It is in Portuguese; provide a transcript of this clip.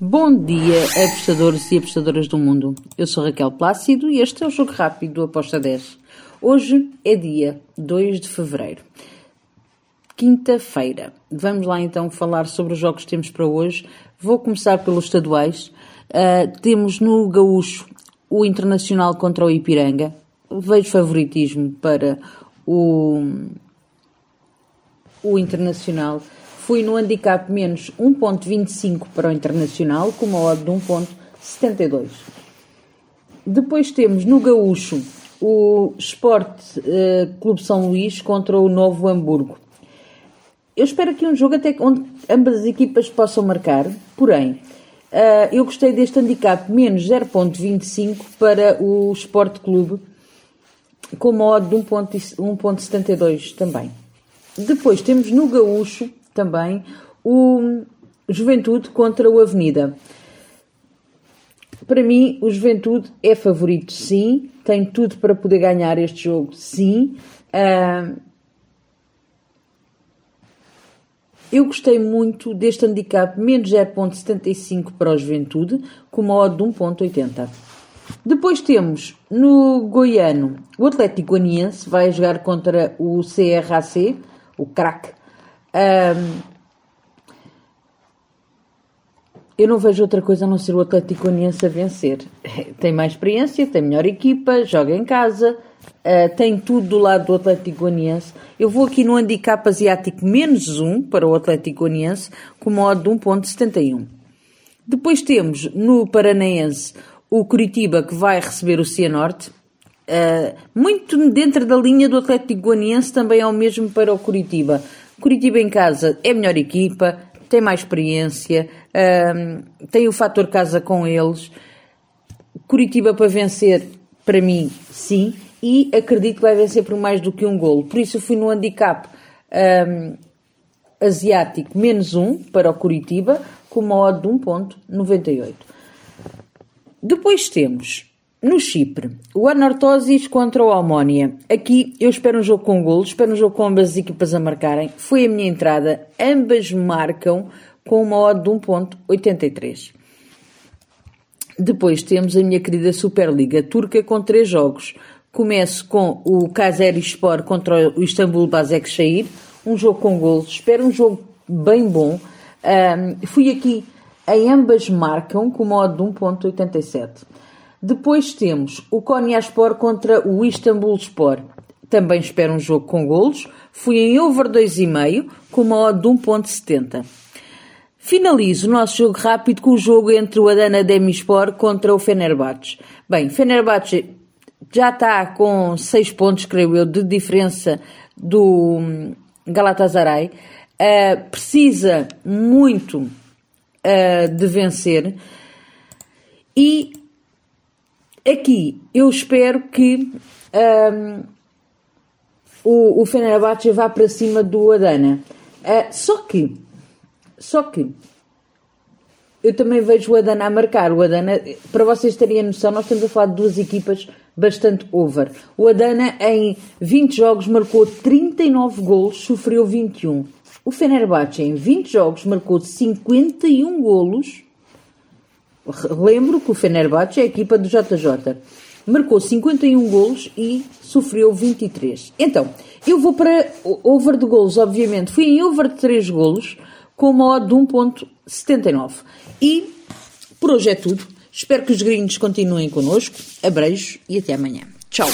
Bom dia, apostadores e apostadoras do mundo. Eu sou Raquel Plácido e este é o Jogo Rápido do Aposta 10. Hoje é dia 2 de fevereiro, quinta-feira. Vamos lá então falar sobre os jogos que temos para hoje. Vou começar pelos estaduais. Uh, temos no Gaúcho o Internacional contra o Ipiranga. Vejo favoritismo para o, o Internacional fui no handicap menos 1.25 para o Internacional, com uma odd de 1.72. Depois temos no Gaúcho o Sport uh, Clube São Luís contra o Novo Hamburgo. Eu espero aqui um jogo até onde ambas as equipas possam marcar, porém, uh, eu gostei deste handicap menos 0.25 para o Sport Clube, com uma odd de 1.72 também. Depois temos no Gaúcho também o Juventude contra o Avenida. Para mim, o Juventude é favorito, sim. Tem tudo para poder ganhar este jogo, sim. Uh, eu gostei muito deste handicap menos 0.75 para o Juventude, com uma odd de 1.80. Depois temos no Goiano o Atlético Goianiense vai jogar contra o CRAC, o CRAC, um, eu não vejo outra coisa a não ser o Atlético Goianiense a vencer. Tem mais experiência, tem melhor equipa, joga em casa, uh, tem tudo do lado do Atlético Goianiense. Eu vou aqui no handicap asiático menos 1 para o Atlético Goianiense, com modo de 1.71. Depois temos no Paranaense o Curitiba que vai receber o Cianorte. Uh, muito dentro da linha do Atlético Goianiense também é o mesmo para o Curitiba. Curitiba em casa é melhor equipa, tem mais experiência, um, tem o fator casa com eles. Curitiba para vencer, para mim, sim, e acredito que vai vencer por mais do que um golo. Por isso eu fui no handicap um, asiático menos um para o Curitiba, com uma odd de 1.98. Depois temos no Chipre, o Anortosis contra o Almónia. Aqui eu espero um jogo com golos, espero um jogo com ambas as equipas a marcarem. Foi a minha entrada. Ambas marcam com uma odd de 1.83. Depois temos a minha querida Superliga Turca com três jogos. Começo com o Sport contra o Istambul Basaksehir. Um jogo com golos. Espero um jogo bem bom. Um, fui aqui em ambas marcam com uma odd de 1.87. Depois temos o Konyaspor contra o Istanbulspor. Também espero um jogo com golos. Fui em over 2,5 com uma odd de 1.70. Finalizo o nosso jogo rápido com o jogo entre o Adana Demispor contra o Fenerbahçe. Bem, Fenerbahçe já está com 6 pontos, creio eu, de diferença do hum, Galatasaray. Uh, precisa muito uh, de vencer. E Aqui eu espero que um, o, o Fenerbahçe vá para cima do Adana. Uh, só que, só que, eu também vejo o Adana a marcar. O Adana, para vocês terem a noção, nós estamos a falar de duas equipas bastante over. O Adana, em 20 jogos, marcou 39 golos, sofreu 21. O Fenerbahçe, em 20 jogos, marcou 51 golos Lembro que o Fenerbahçe é a equipa do JJ. Marcou 51 golos e sofreu 23. Então, eu vou para over de golos, obviamente. Fui em over de 3 golos com uma odd de 1.79. E por hoje é tudo. Espero que os gringos continuem connosco. Abreijos e até amanhã. Tchau.